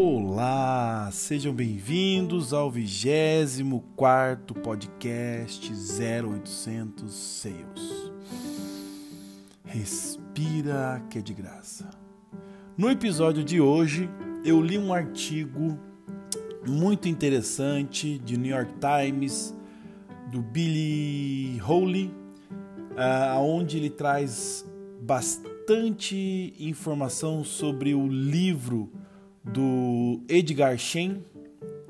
Olá, sejam bem-vindos ao 24 podcast 0800 Sales. Respira que é de graça. No episódio de hoje, eu li um artigo muito interessante de New York Times do Billy Howley, uh, onde ele traz bastante informação sobre o livro do Edgar Shen,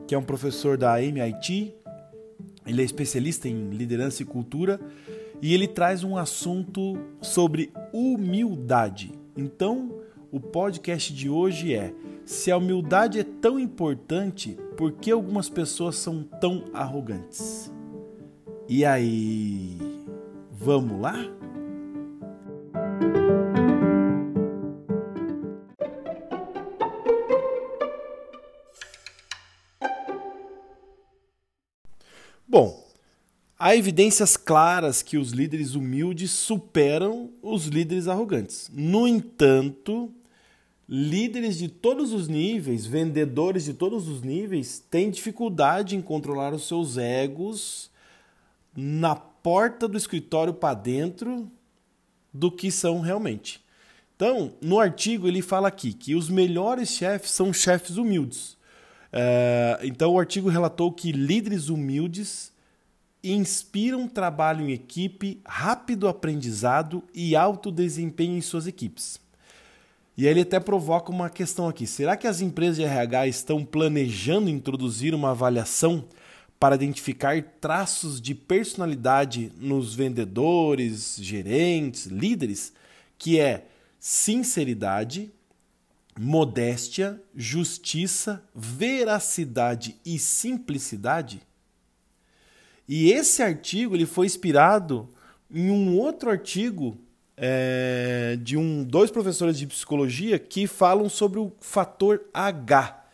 que é um professor da MIT. Ele é especialista em liderança e cultura e ele traz um assunto sobre humildade. Então, o podcast de hoje é: se a humildade é tão importante, por que algumas pessoas são tão arrogantes? E aí, vamos lá? Há evidências claras que os líderes humildes superam os líderes arrogantes. No entanto, líderes de todos os níveis, vendedores de todos os níveis, têm dificuldade em controlar os seus egos na porta do escritório para dentro do que são realmente. Então, no artigo ele fala aqui que os melhores chefes são chefes humildes. É, então, o artigo relatou que líderes humildes inspiram trabalho em equipe, rápido aprendizado e alto desempenho em suas equipes. E aí ele até provoca uma questão aqui: será que as empresas de RH estão planejando introduzir uma avaliação para identificar traços de personalidade nos vendedores, gerentes, líderes, que é sinceridade, modéstia, justiça, veracidade e simplicidade? E esse artigo ele foi inspirado em um outro artigo é, de um, dois professores de psicologia que falam sobre o fator H,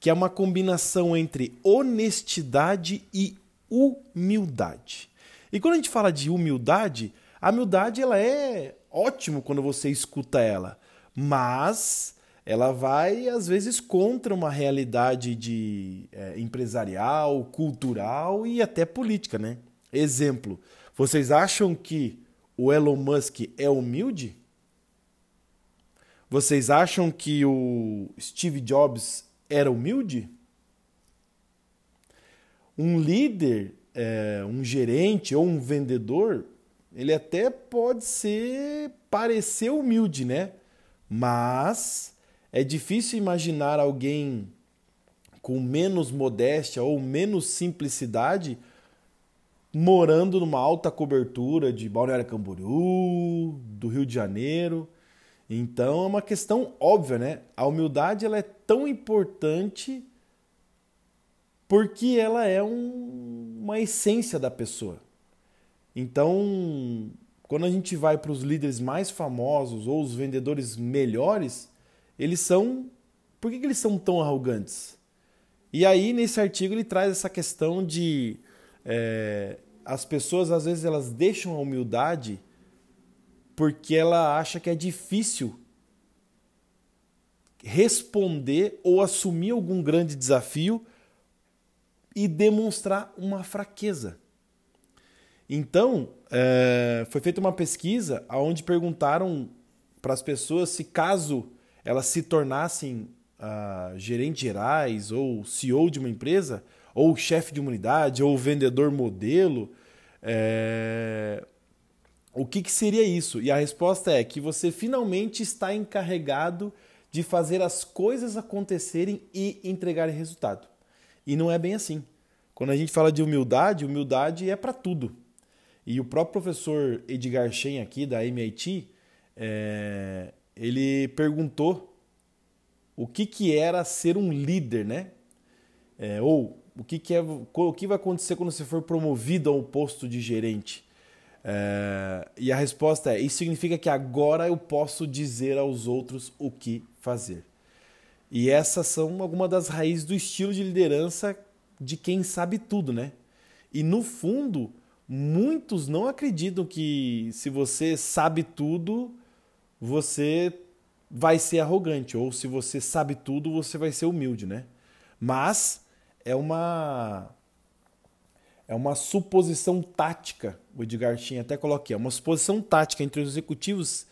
que é uma combinação entre honestidade e humildade. E quando a gente fala de humildade, a humildade ela é ótimo quando você escuta ela, mas ela vai às vezes contra uma realidade de é, empresarial, cultural e até política, né? Exemplo, vocês acham que o Elon Musk é humilde? Vocês acham que o Steve Jobs era humilde? Um líder, é, um gerente ou um vendedor, ele até pode ser parecer humilde, né? Mas é difícil imaginar alguém com menos modéstia ou menos simplicidade morando numa alta cobertura de Balneário Camboriú, do Rio de Janeiro. Então é uma questão óbvia, né? A humildade ela é tão importante porque ela é um, uma essência da pessoa. Então, quando a gente vai para os líderes mais famosos ou os vendedores melhores, eles são. Por que, que eles são tão arrogantes? E aí, nesse artigo, ele traz essa questão de. É, as pessoas, às vezes, elas deixam a humildade porque ela acha que é difícil responder ou assumir algum grande desafio e demonstrar uma fraqueza. Então, é, foi feita uma pesquisa onde perguntaram para as pessoas se caso elas se tornassem uh, gerentes gerais ou CEO de uma empresa, ou chefe de uma unidade, ou vendedor modelo, é... o que, que seria isso? E a resposta é que você finalmente está encarregado de fazer as coisas acontecerem e entregar resultado. E não é bem assim. Quando a gente fala de humildade, humildade é para tudo. E o próprio professor Edgar Shen aqui da MIT, é, ele perguntou o que, que era ser um líder, né? É, ou o que, que, é, o que vai acontecer quando você for promovido ao posto de gerente? É, e a resposta é: isso significa que agora eu posso dizer aos outros o que fazer. E essas são algumas das raízes do estilo de liderança de quem sabe tudo, né? E no fundo, muitos não acreditam que se você sabe tudo, você vai ser arrogante, ou se você sabe tudo, você vai ser humilde, né? Mas é uma é uma suposição tática, o Edgar tinha até coloquei, é uma suposição tática entre os executivos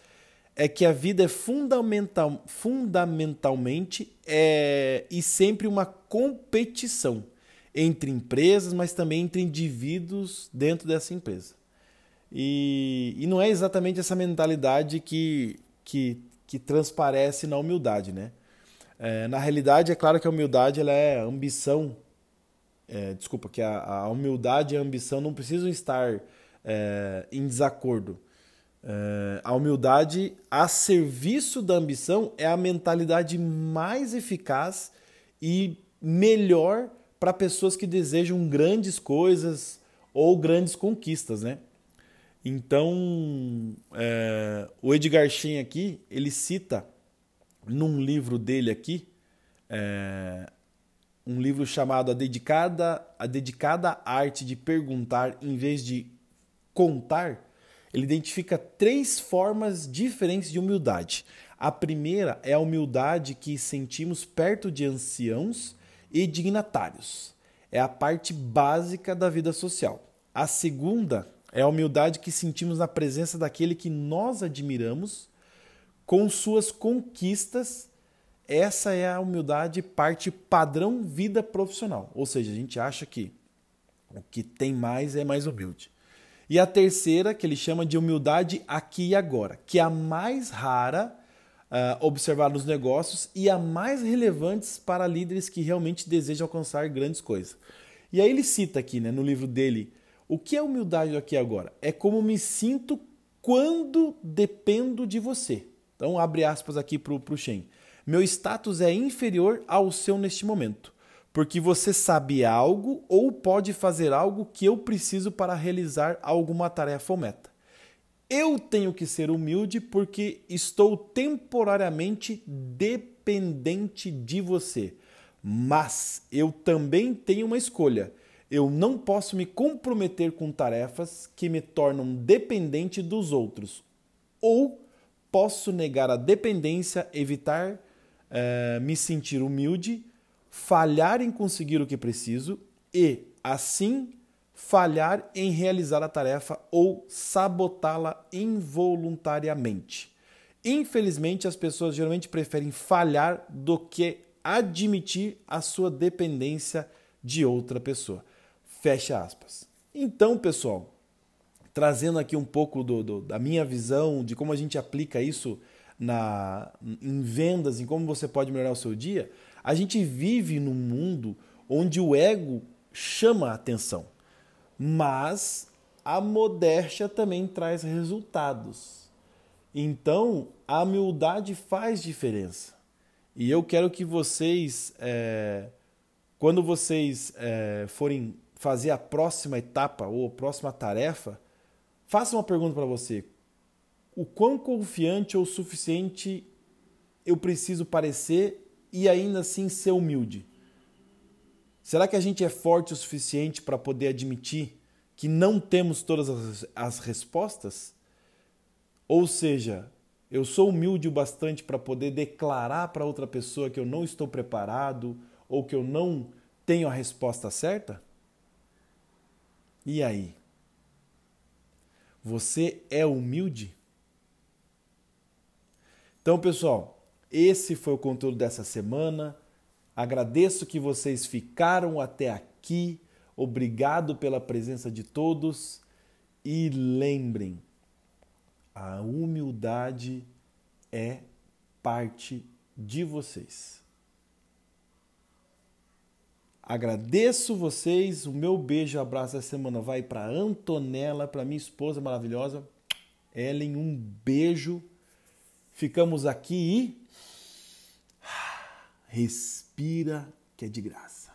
é que a vida é fundamental, fundamentalmente é, e sempre uma competição entre empresas, mas também entre indivíduos dentro dessa empresa. E, e não é exatamente essa mentalidade que, que, que transparece na humildade, né? É, na realidade, é claro que a humildade ela é ambição. É, desculpa, que a, a, humildade e a ambição não precisam estar é, em desacordo. É, a humildade a serviço da ambição é a mentalidade mais eficaz e melhor para pessoas que desejam grandes coisas ou grandes conquistas, né? Então, é, o Edgar Schein aqui, ele cita num livro dele aqui, é, um livro chamado a dedicada, a dedicada Arte de Perguntar em vez de Contar, ele identifica três formas diferentes de humildade. A primeira é a humildade que sentimos perto de anciãos e dignatários. É a parte básica da vida social. A segunda é a humildade que sentimos na presença daquele que nós admiramos com suas conquistas. Essa é a humildade parte padrão vida profissional. Ou seja, a gente acha que o que tem mais é mais humilde. E a terceira, que ele chama de humildade aqui e agora, que é a mais rara uh, observar nos negócios e a mais relevante para líderes que realmente desejam alcançar grandes coisas. E aí ele cita aqui né, no livro dele, o que é humildade aqui agora? É como me sinto quando dependo de você. Então abre aspas aqui para o Shen. Meu status é inferior ao seu neste momento, porque você sabe algo ou pode fazer algo que eu preciso para realizar alguma tarefa ou meta. Eu tenho que ser humilde porque estou temporariamente dependente de você. Mas eu também tenho uma escolha. Eu não posso me comprometer com tarefas que me tornam dependente dos outros. Ou posso negar a dependência, evitar eh, me sentir humilde, falhar em conseguir o que preciso e, assim, falhar em realizar a tarefa ou sabotá-la involuntariamente. Infelizmente, as pessoas geralmente preferem falhar do que admitir a sua dependência de outra pessoa. Fecha aspas. Então, pessoal, trazendo aqui um pouco do, do, da minha visão de como a gente aplica isso na, em vendas, em como você pode melhorar o seu dia, a gente vive num mundo onde o ego chama a atenção mas a modéstia também traz resultados. Então, a humildade faz diferença. E eu quero que vocês, é, quando vocês é, forem fazer a próxima etapa ou a próxima tarefa, faça uma pergunta para você: o quão confiante ou suficiente eu preciso parecer e ainda assim ser humilde? Será que a gente é forte o suficiente para poder admitir que não temos todas as, as respostas? Ou seja, eu sou humilde o bastante para poder declarar para outra pessoa que eu não estou preparado ou que eu não tenho a resposta certa? E aí? Você é humilde? Então, pessoal, esse foi o conteúdo dessa semana. Agradeço que vocês ficaram até aqui. Obrigado pela presença de todos. E lembrem, a humildade é parte de vocês. Agradeço vocês. O meu beijo, abraço essa semana vai para Antonella, para minha esposa maravilhosa. Ellen, um beijo. Ficamos aqui e respira que é de graça.